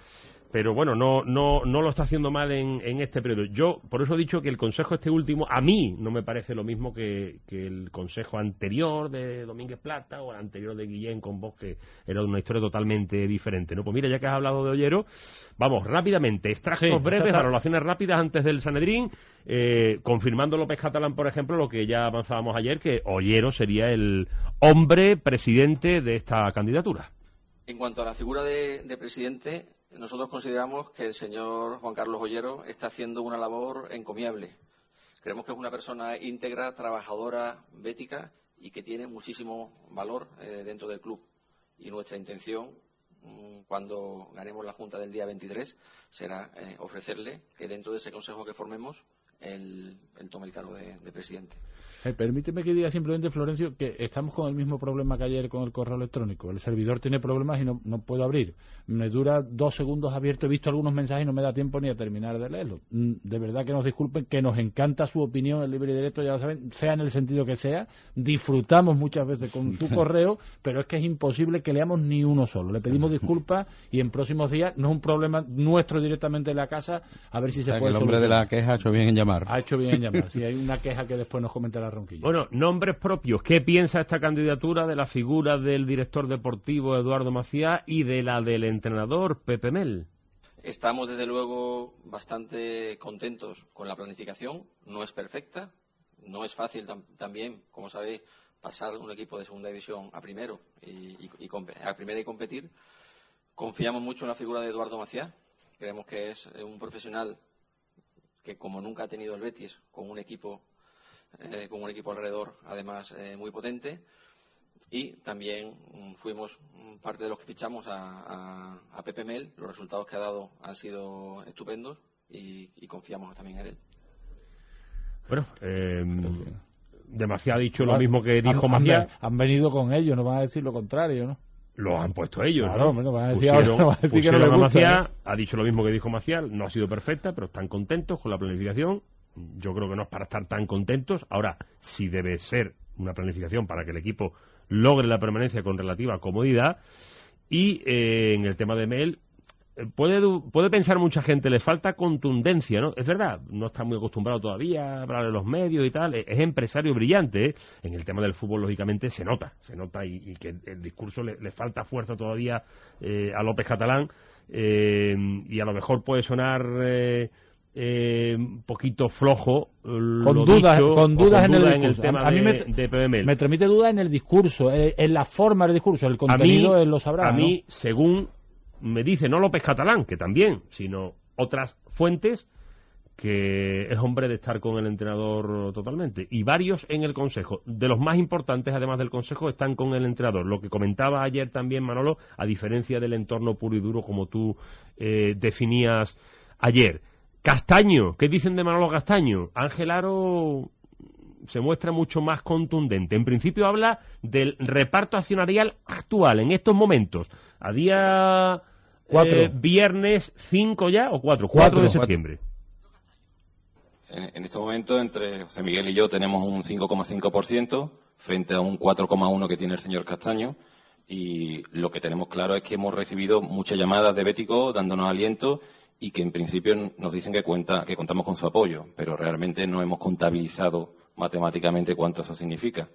Pero bueno, no, no, no lo está haciendo mal en, en este periodo. Yo, por eso he dicho que el consejo este último, a mí no me parece lo mismo que, que el consejo anterior de Domínguez Plata o el anterior de Guillén con vos, que era una historia totalmente diferente. ¿no? Pues mira, ya que has hablado de Ollero, vamos rápidamente, extractos Sí, breves, valoraciones rápidas antes del Sanedrín, eh, confirmando López Catalán, por ejemplo, lo que ya avanzábamos ayer, que Ollero sería el hombre presidente de esta candidatura. En cuanto a la figura de, de presidente, nosotros consideramos que el señor Juan Carlos Ollero está haciendo una labor encomiable. Creemos que es una persona íntegra, trabajadora, bética y que tiene muchísimo valor eh, dentro del club. Y nuestra intención, mm, cuando ganemos la Junta del día 23, será eh, ofrecerle que dentro de ese consejo que formemos, él, él tome el cargo de- de presidente. Eh, permíteme que diga simplemente, Florencio, que estamos con el mismo problema que ayer con el correo electrónico. El servidor tiene problemas y no, no puedo abrir. Me dura dos segundos abierto. He visto algunos mensajes y no me da tiempo ni a terminar de leerlo. Mm, De verdad que nos disculpen, que nos encanta su opinión en libre y directo, ya lo saben, sea en el sentido que sea. Disfrutamos muchas veces con su *laughs* correo, pero es que es imposible que leamos ni uno solo. Le pedimos *laughs* disculpas y en próximos días, no es un problema nuestro directamente en la casa, a ver si O se sea, que puede el hombre de la queja ha hecho bien en llamar. Ha hecho bien en llamar. Si hay una queja que después nos comentará Ronquillo. Bueno, nombres propios. ¿Qué piensa esta candidatura de la figura del director deportivo Eduardo Macías y de la del entrenador Pepe Mel? Estamos, desde luego, bastante contentos con la planificación. No es perfecta, no es fácil tam- también, como sabéis, pasar un equipo de segunda división a primero y, y- y compe- a primera y competir. Confiamos mucho en la figura de Eduardo Maciá. Creemos que es un profesional que, como nunca ha tenido el Betis, con un equipo, eh, con un equipo alrededor, además eh, muy potente. Y también mm, fuimos mm, parte de los que fichamos a, a, a Pepe Mel. Los resultados que ha dado han sido estupendos y, y confiamos también en él. Bueno, eh, demasiado ha dicho lo Han- mismo que dijo han, Macías. Han, han venido con ellos, no van a decir lo contrario, ¿no? Lo han puesto ellos, Claro, ¿no? a decir Pusieron- ahora, *laughs* no van a decir que no a gusta, Macías, ha dicho lo mismo que dijo Macías, no ha sido perfecta, pero están contentos con la planificación. Yo creo que no es para estar tan contentos. Ahora, si debe ser una planificación para que el equipo logre la permanencia con relativa comodidad. Y eh, en el tema de Mel, eh, puede, puede pensar mucha gente, le falta contundencia, ¿no? Es verdad, no está muy acostumbrado todavía a hablar de los medios y tal, es, es empresario brillante, ¿eh? en el tema del fútbol lógicamente se nota, se nota y, y que el, discurso le, le falta fuerza todavía eh, a López Catalán eh, y a lo mejor puede sonar eh, un poquito flojo Con dudas, dicho, con dudas en el tema a, a mí de, me, de PBML. me transmite duda en el discurso, en la forma del discurso, el a mí, contenido él lo sabrá. a ¿no? mí, según me dice, no López Catalán, que también, sino otras fuentes, que es hombre de estar con el entrenador totalmente. Y varios en el Consejo. De los más importantes, además del Consejo, están con el entrenador. Lo que comentaba ayer también Manolo, a diferencia del entorno puro y duro como tú eh, definías ayer. Castaño, ¿qué dicen de Manolo Castaño? Ángel Aro se muestra mucho más contundente. En principio habla del reparto accionarial actual, en estos momentos. A día Cuatro. eh, viernes 5 ya o 4, 4 Cuatro. de septiembre. En, en este momento, entre José Miguel y yo tenemos un 5,5% frente a un 4,1% que tiene el señor Castaño. Y lo que tenemos claro es que hemos recibido muchas llamadas de Bético dándonos aliento y que en principio nos dicen que cuenta que contamos con su apoyo, pero realmente no hemos contabilizado matemáticamente cuánto eso significa.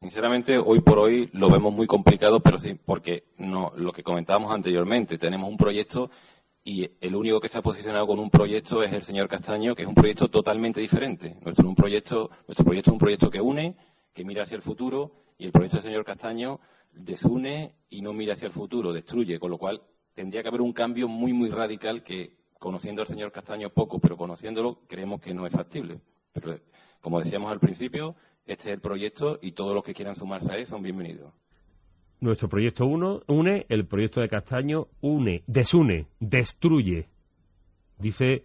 Sinceramente, hoy por hoy lo vemos muy complicado, pero sí, porque no, lo que comentábamos anteriormente, tenemos un proyecto y el único que se ha posicionado con un proyecto es el señor Castaño, que es un proyecto totalmente diferente. Nuestro, proyecto, es un proyecto que une, que mira hacia el futuro, y el proyecto del señor Castaño desune y no mira hacia el futuro, destruye, con lo cual tendría que haber un cambio muy, muy radical que, conociendo al señor Castaño poco, pero conociéndolo, creemos que no es factible. Como decíamos al principio, este es el proyecto y todos los que quieran sumarse a él son bienvenidos. Nuestro proyecto uno une, el proyecto de Castaño une, desune, destruye. Dice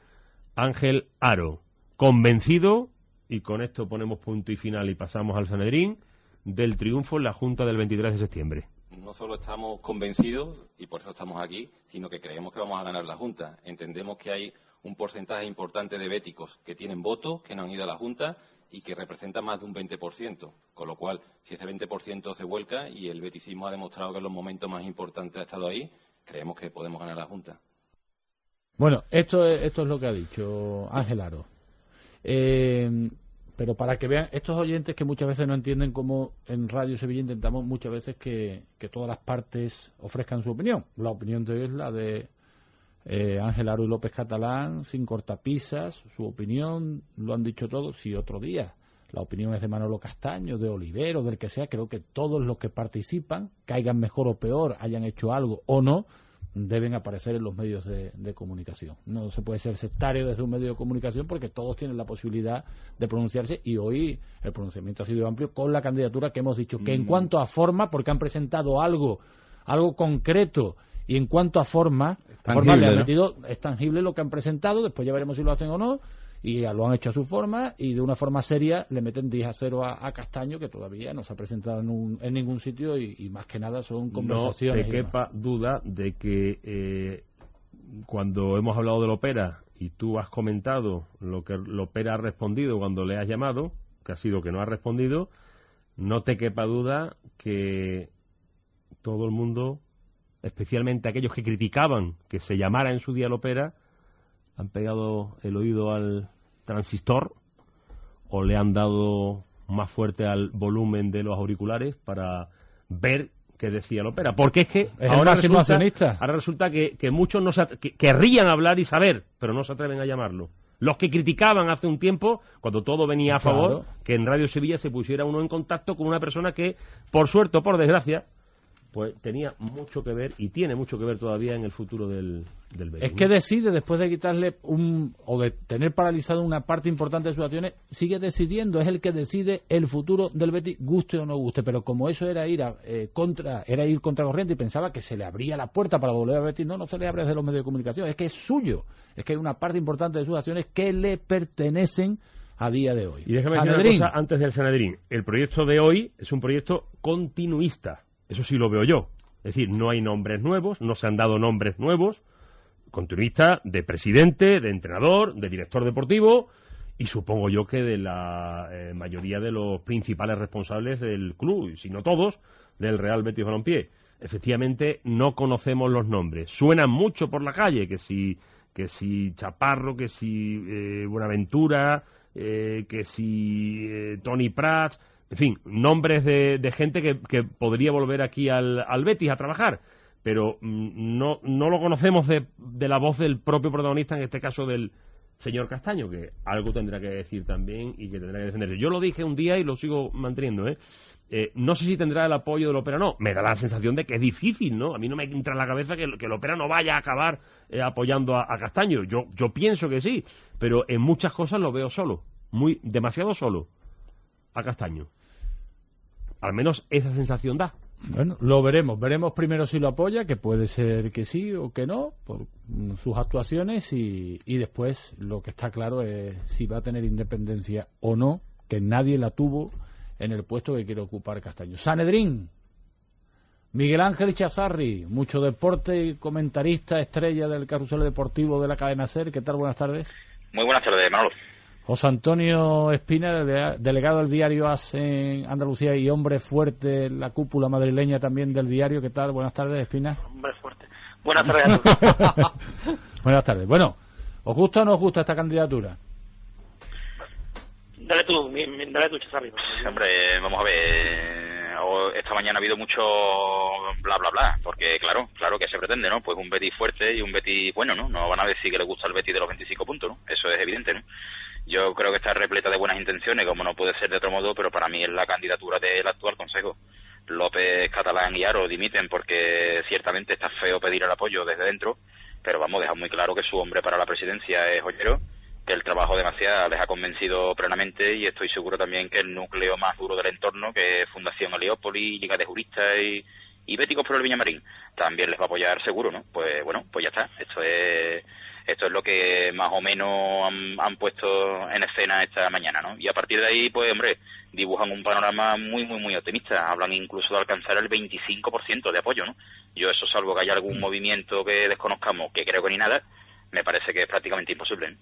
Ángel Aro, convencido, y con esto ponemos punto y final y pasamos al Sanedrín, del triunfo en la Junta del 23 de septiembre. No solo estamos convencidos, y por eso estamos aquí, sino que creemos que vamos a ganar la Junta. Entendemos que hay un porcentaje importante de béticos que tienen votos, que no han ido a la Junta y que representa más de un 20%. Con lo cual, si ese 20% se vuelca y el beticismo ha demostrado que en los momentos más importantes ha estado ahí, creemos que podemos ganar la Junta. Bueno, esto es, esto es lo que ha dicho Ángel Aro. Eh, pero para que vean, estos oyentes que muchas veces no entienden cómo en Radio Sevilla intentamos muchas veces que, que todas las partes ofrezcan su opinión. La opinión de hoy es la de eh, Ángel Aro y López Catalán, sin cortapisas, su opinión, lo han dicho todos, sí, otro día. La opinión es de Manolo Castaño, de Olivero, del que sea. Creo que todos los que participan, caigan mejor o peor, hayan hecho algo o no, deben aparecer en los medios de, de, comunicación. No se puede ser sectario desde un medio de comunicación porque todos tienen la posibilidad de pronunciarse y hoy el pronunciamiento ha sido amplio con la candidatura que hemos dicho que en cuanto a forma, porque han presentado algo, algo concreto y en cuanto a forma, Tangible, forma le han ¿no? metido, es tangible lo que han presentado, después ya veremos si lo hacen o no, y ya lo han hecho a su forma, y de una forma seria le meten 10 a 0 a, a Castaño, que todavía no se ha presentado en, un- en ningún sitio, y, y más que nada son No conversaciones. te y demás. quepa duda de que eh, cuando hemos hablado de Lopera y tú has comentado lo que Lopera ha respondido cuando le has llamado, que ha sido que no ha respondido, no te quepa duda que todo el mundo, especialmente aquellos que criticaban que se llamara en su día Lopera, han pegado el oído al transistor o le han dado más fuerte al volumen de los auriculares para ver qué decía Lopera. Porque es que el ahora resulta, ahora resulta que, que muchos no se que- querrían hablar y saber, pero no se atreven a llamarlo. Los que criticaban hace un tiempo, cuando todo venía a Claro. favor, que en Radio Sevilla se pusiera uno en contacto con una persona que, por suerte o por desgracia, pues tenía mucho que ver y tiene mucho que ver todavía en el futuro del, del Betis, Es que decide, después de quitarle un. o de tener paralizado una parte importante de sus acciones, sigue decidiendo, es el que decide el futuro del Betis, guste o no guste. Pero como eso era ir a, eh, contra era ir contra corriente y pensaba que se le abría la puerta para volver a Betis, no, no se le abre desde los medios de comunicación, es que es suyo. Es que hay una parte importante de sus acciones que le pertenecen a día de hoy. Y déjame decir una cosa antes del Sanedrín. El proyecto de hoy es un proyecto continuista. Eso sí lo veo yo. Es decir, no hay nombres nuevos, no se han dado nombres nuevos. Continuista de presidente, de entrenador, de director deportivo y supongo yo que de la eh, mayoría de los principales responsables del club, si no todos, del Real Betis Balompié. Efectivamente, no conocemos los nombres. Suenan mucho por la calle, que si, que si Chaparro, que si eh, Buenaventura, eh, que si Tony Prats, en fin, nombres de, gente que, que podría volver aquí al, al Betis a trabajar. Pero mm, no, no lo conocemos de, de la voz del propio protagonista, en este caso del señor Castaño, que algo tendrá que decir también y que tendrá que defenderse. Yo lo dije un día y lo sigo manteniendo, ¿eh? Eh, no sé si tendrá el apoyo del Opera o no. Me da la sensación de que es difícil, ¿no? A mí no me entra en la cabeza que, que el Opera no vaya a acabar eh, apoyando a, a Castaño. Yo, yo pienso que sí, pero en muchas cosas lo veo solo, muy demasiado solo a Castaño. Al menos esa sensación da. Bueno, lo veremos. Veremos primero si lo apoya, que puede ser que sí o que no, por sus actuaciones, y, y después lo que está claro es si va a tener independencia o no, que nadie la tuvo en el puesto que quiere ocupar Castaño. Sanedrín, Miguel Ángel Chazarri, mucho deporte, comentarista, estrella del carrusel deportivo de la cadena SER. ¿Qué tal? Buenas tardes. Muy buenas tardes, Manolo. José Antonio Espina, dele- delegado del diario AS en Andalucía y hombre fuerte en la cúpula madrileña también del diario. ¿Qué tal? Buenas tardes, Espina. Hombre fuerte. Buenas tardes a todos. *laughs* Buenas tardes. Bueno, ¿os gusta o no os gusta esta candidatura? Dale tú, dale tú, Chazarri. Hombre, vamos a ver. o- Esta mañana ha habido mucho bla, bla, bla. Porque, claro, claro que se pretende, ¿no? Pues un Betis fuerte y un Betis bueno, ¿no? No van a decir que le gusta el Betis de los 25 puntos, ¿no? Eso es evidente, ¿no? Yo creo que está repleta de buenas intenciones, como no puede ser de otro modo, pero para mí es la candidatura del actual Consejo. López, Catalán y Aro dimiten porque ciertamente está feo pedir el apoyo desde dentro, pero vamos, deja muy claro que su hombre para la presidencia es Ollero, que el trabajo de Macías les ha convencido plenamente y estoy seguro también que el núcleo más duro del entorno, que es Fundación Heliópolis, Liga de Juristas y, y Béticos por el Villamarín, también les va a apoyar seguro, ¿no? Pues bueno, pues ya está. Esto es esto es lo que más o menos han, han puesto en escena esta mañana, ¿no? Y a partir de ahí, pues hombre, dibujan un panorama muy, muy, muy optimista. Hablan incluso de alcanzar el 25% de apoyo, ¿no? Yo eso, salvo que haya algún movimiento que desconozcamos, que creo que ni nada, me parece que es prácticamente imposible. ¿no?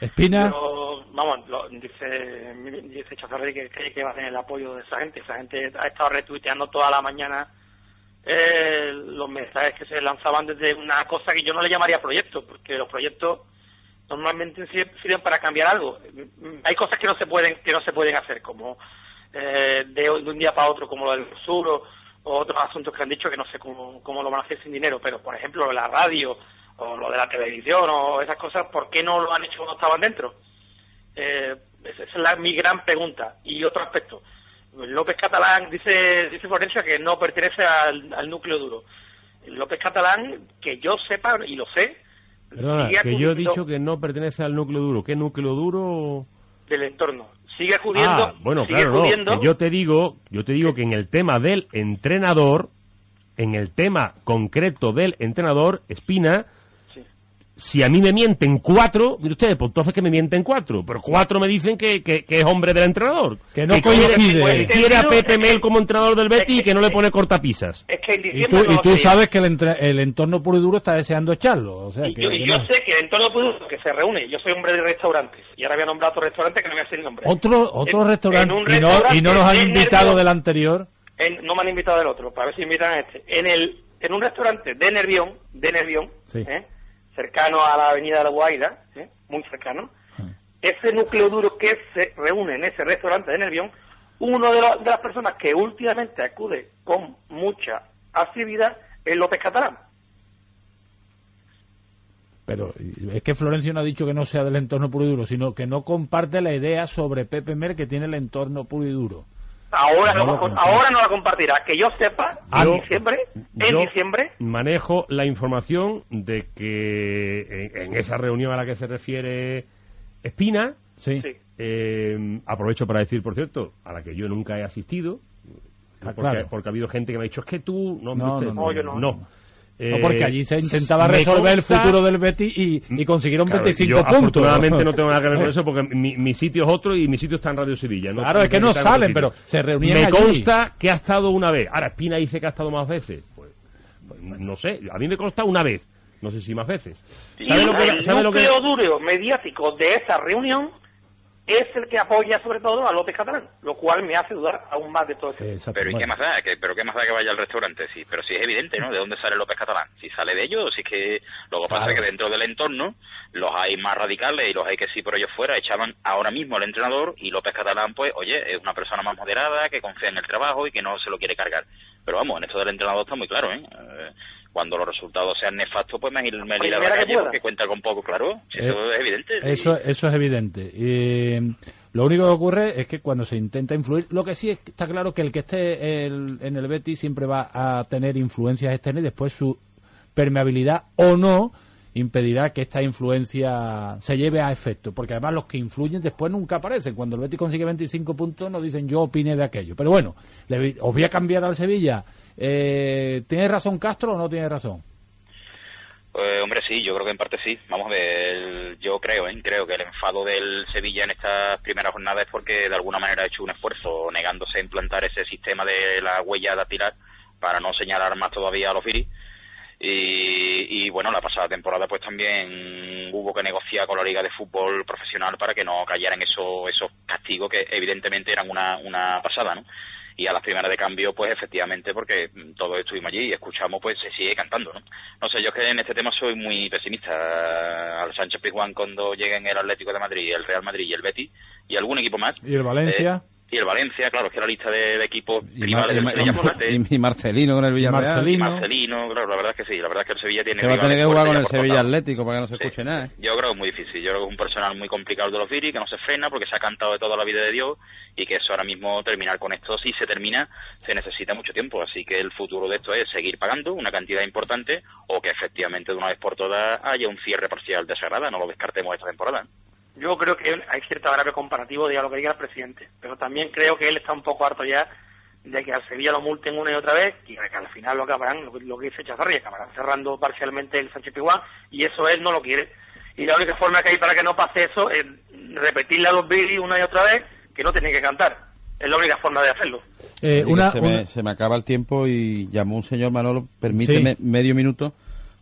Espina. Pero, vamos, lo- dice, dice Chazarri que cree que va a tener el apoyo de esa gente. Esa gente ha estado retuiteando toda la mañana eh, los mensajes que se lanzaban desde una cosa que yo no le llamaría proyecto, porque los proyectos normalmente sir- sirven para cambiar algo. Hay cosas que no se pueden que no se pueden hacer, como eh, de, un día para otro, como lo del sur o, o otros asuntos que han dicho que no sé cómo, cómo lo van a hacer sin dinero, pero por ejemplo la radio o lo de la televisión o esas cosas, ¿por qué no lo han hecho cuando estaban dentro? Eh, esa es la, mi gran pregunta. Y otro aspecto. López Catalán dice, dice Florencia que no pertenece al, al núcleo duro. López Catalán, que yo sepa, y lo sé, Perdona, que yo he dicho que no pertenece al núcleo duro. ¿Qué núcleo duro? del entorno. Sigue acudiendo, Ah, bueno, sigue claro, no. yo te digo, yo te digo que en el tema del entrenador, en el tema concreto del entrenador, Espina, si a mí me mienten cuatro, mire ustedes, pues entonces que me mienten cuatro, pero cuatro me dicen que, que, que es hombre del entrenador. Que no quiere, coincide. que quiere a Pepe Mel como entrenador del Betis y que no le pone cortapisas. Es que en Y tú, no y tú sabes que el, entre- el entorno puro y duro está deseando echarlo. O sea, Y que, yo, que y yo no. sé que el entorno público que se reúne, yo soy hombre de restaurantes, y ahora voy a nombrar otro restaurante que no voy a decir el nombre. Otro, otro En- restaurante, en y, no, y no nos han invitado Nervión- del anterior. en- no me han invitado del otro, para ver si invitan a este. En el en un restaurante de Nervión, de Nervión, Sí. ¿eh? Cercano a la avenida de la Guaira, ¿eh? muy cercano, ese núcleo duro que se reúne en ese restaurante de Nervión, uno de, de las personas que últimamente acude con mucha asiduidad es López Catalán. Pero es que Florencio no ha dicho que no sea del entorno puro y duro, sino que no comparte la idea sobre Pepe Mer que tiene el entorno puro y duro. Ahora, No comparte. ahora no la compartirá. Que yo sepa, en Yo- diciembre, en Yo diciembre, manejo la información de que en, en esa reunión a la que se refiere Espina, Sí. eh, aprovecho para decir, por cierto, a la que yo nunca he asistido, porque, claro. porque ha habido gente que me ha dicho, es que tú... No, No, usted- no, no, yo no. no. Porque Eh, allí se intentaba resolver consta- el futuro del Betis y, y consiguieron Claro, 25 yo puntos. afortunadamente no tengo nada que ver con *laughs* eso porque mi, mi sitio es otro y mi sitio está en Radio Sevilla. ¿no? Claro, es que no salen, pero se reunían Me allí. consta que ha estado una vez. Ahora, Espina dice que ha estado más veces. Pues, pues, no sé, a mí me consta una vez. No sé si más veces. y ¿Sabe lo el que, sabe lo que- mediático de esa reunión es el que apoya sobre todo a López Catalán, lo cual me hace dudar aún más de todo esto. Pero ¿y qué más da? ¿Qué- ¿Pero qué más da que vaya al restaurante? Sí, pero sí es evidente, ¿no? ¿De dónde sale López Catalán? Si sale de ellos, si es que lo que pasa Claro. es que dentro del entorno los hay más radicales y los hay que sí por ellos fuera echaban ahora mismo al entrenador y López Catalán, pues, oye, es una persona más moderada, que confía en el trabajo y que no se lo quiere cargar. Pero vamos, en esto del entrenador está muy claro, ¿eh? Eh, cuando los resultados sean nefastos, pues me, iré a la calle porque cuenta con poco, claro. Si Eso Eh, es evidente. sí. Eso, eso es evidente. Y, lo único que ocurre es que cuando se intenta influir, lo que sí es que está claro que el que esté el- en el Betis siempre va a tener influencias externas y después su permeabilidad o no impedirá que esta influencia se lleve a efecto, porque además los que influyen después nunca aparecen. Cuando el Betis consigue 25 puntos nos dicen yo opine de aquello. Pero bueno, le os voy a cambiar al Sevilla. Eh, ¿Tiene razón Castro o no tiene razón? Eh, hombre, sí, yo creo que en parte sí. Vamos a ver, yo creo, ¿eh? creo que el enfado del Sevilla en estas primeras jornadas es porque de alguna manera ha hecho un esfuerzo negándose a implantar ese sistema de la huella dactilar para no señalar más todavía a los viris. Y, y, bueno, la pasada temporada pues también hubo que negociar con la Liga de Fútbol Profesional para que no cayeran esos, esos castigos que evidentemente eran una, una pasada, ¿no? y a las primeras de cambio, pues efectivamente, porque todos estuvimos allí y escuchamos, pues se sigue cantando, ¿no? No sé, yo es que en este tema soy muy pesimista. Al Sánchez Pizjuán cuando lleguen el Atlético de Madrid, el Real Madrid y el Betis, y algún equipo más. ¿Y el Valencia? Eh, y el Valencia, claro, es que la lista de, de equipos Y, rivales Mar- del Sevilla fuerte. y- y Marcelino con el Villarreal. Marcelino, claro, la verdad es que sí, la verdad es que el Sevilla tiene Que va a tener que jugar con el Sevilla. Atlético para que no se escuche nada. ¿eh? Yo creo que es muy difícil. Yo creo que es un personal muy complicado de los Viri, que no se frena porque se ha cantado de toda la vida de Dios y que eso ahora mismo terminar con esto, si se termina, se necesita mucho tiempo. Así que el futuro de esto es seguir pagando una cantidad importante o que efectivamente de una vez por todas haya un cierre parcial de Sagrada. No lo descartemos esta temporada. Yo creo que hay cierto grave comparativo de a lo que diga el presidente, pero también creo que él está un poco harto ya de que al Sevilla lo multen una y otra vez y que al final lo acabarán, lo, que- lo que dice Chazarri, acabarán cerrando parcialmente el Sánchez Piguán y eso él no lo quiere. Y la única forma que hay para que no pase eso es repetirle a los Billy una y otra vez que no tienen que cantar. Es la única forma de hacerlo. Eh, una, se, una- Me, se me acaba el tiempo y llamó un señor Manolo, permíteme medio minuto,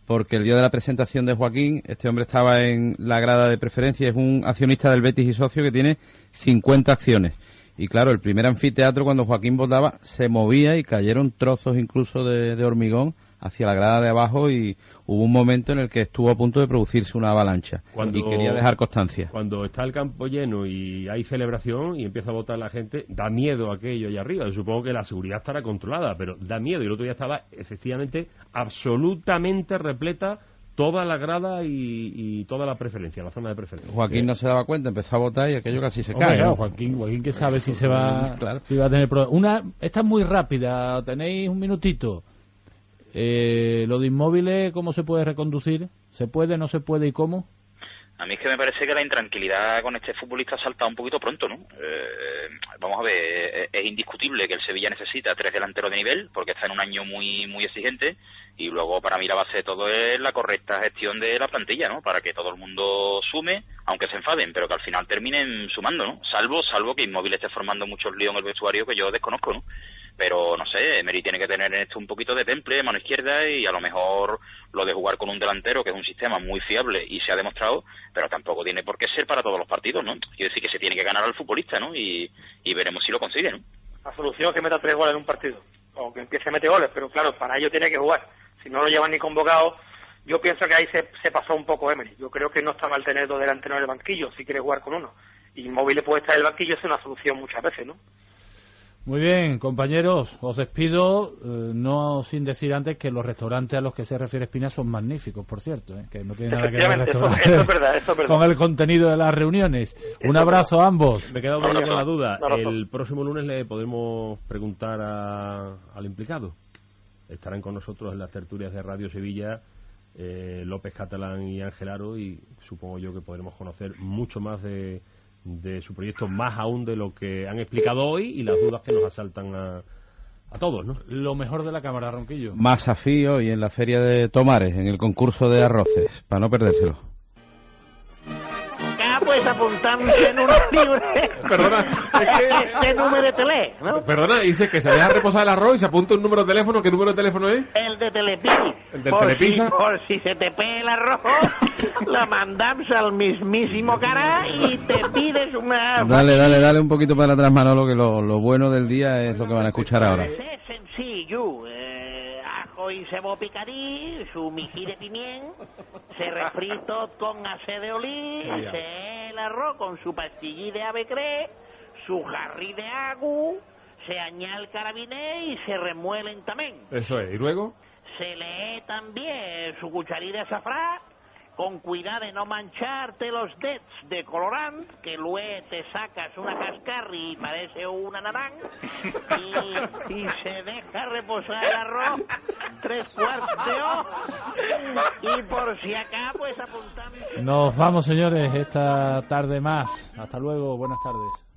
porque el día de la presentación de Joaquín, este hombre estaba en la grada de preferencia, es un accionista del Betis y socio que tiene 50 acciones. Y claro, el primer anfiteatro cuando Joaquín votaba se movía y cayeron trozos incluso de, de hormigón hacia la grada de abajo y hubo un momento en el que estuvo a punto de producirse una avalancha Cuando- y quería dejar constancia. Cuando está el campo lleno y hay celebración y empieza a votar la gente, da miedo aquello allá arriba. Yo supongo que la seguridad estará controlada, pero da miedo. Y el otro día estaba efectivamente absolutamente repleta toda la grada y, y toda la preferencia, la zona de preferencia. Joaquín no se daba cuenta, empezó a votar y aquello casi se Hombre, cae. Joaquín, Joaquín que sabe si se va, *laughs* Claro. si va a tener problemas. Una, esta es muy rápida, tenéis un minutito. Eh, lo de inmóviles, ¿cómo se puede reconducir? ¿Se puede, no se puede y cómo? A mí es que me parece que la intranquilidad con este futbolista ha saltado un poquito pronto, ¿no? Eh, vamos a ver, eh, es indiscutible que el Sevilla necesita tres delanteros de nivel porque está en un año muy muy exigente y luego para mí la base de todo es la correcta gestión de la plantilla, ¿no? Para que todo el mundo sume, aunque se enfaden, pero que al final terminen sumando, ¿no? Salvo salvo que Inmóvil esté formando muchos líos en el vestuario que yo desconozco, ¿no? Pero no sé, Emery tiene que tener en esto un poquito de temple, mano izquierda y a lo mejor lo de jugar con un delantero que es un sistema muy fiable y se ha demostrado, pero tampoco tiene por qué ser para todos los partidos, ¿no? Quiere decir que se tiene que ganar al futbolista, ¿no? Y, y veremos si lo consigue, ¿no? La solución es que meta tres goles en un partido, o que empiece a meter goles, pero claro, para ello tiene que jugar. Si no lo llevan ni convocado, yo pienso que ahí se, pasó un poco Emery. Yo creo que no está mal tener dos delanteros en el banquillo, si quiere jugar con uno. Y móvil puede estar en el banquillo, es una solución muchas veces, ¿no? Muy bien, compañeros, os despido, eh, no sin decir antes que los restaurantes a los que se refiere Espina son magníficos, por cierto, eh, que no tiene nada que ver eso- restaurante eso es verdad, eso es verdad. *laughs* con el contenido de las reuniones. Un abrazo a ambos. Me he quedado todavía con la duda. El próximo lunes le podemos preguntar a- al implicado. Estarán con nosotros en las tertulias de Radio Sevilla eh, López Catalán y Ángel Aro y supongo yo que podremos conocer mucho más de, de su proyecto, más aún de lo que han explicado hoy y las dudas que nos asaltan a, a todos, ¿no? Lo mejor de la cámara, Ronquillo. Más afío y en la feria de Tomares, en el concurso de arroces, para no perdérselo. Apuntándose en una libre. Perdona, es que- Este número de tele, ¿no? Perdona, dice que se deja reposar el arroz y se apunta un número de teléfono. ¿Qué número de teléfono es? El de Telepisa. El del por Telepisa. Si, por si se te pega el arroz, la mandamos al mismísimo cara y te pides una... Dale, dale, dale un poquito para atrás, Manolo, que lo, lo bueno del día es lo que van a escuchar ahora. Es sencillo. Y cebo picadí, su mijí de pimién, se refrito con ace de olí, se el arroz con su pastillí de avecré, su jarrí de agua, se añade el carabiné y se remuelen también. Eso es. ¿Y luego? Se lee también su cucharilla de azafrán, con cuidado de no mancharte los dedos de colorant, que luego te sacas una cascarri y parece una naranja, y, se deja reposar el arroz tres cuartos de hora, y por si acá, pues apuntamos... Nos vamos, señores, esta tarde más. Hasta luego, buenas tardes.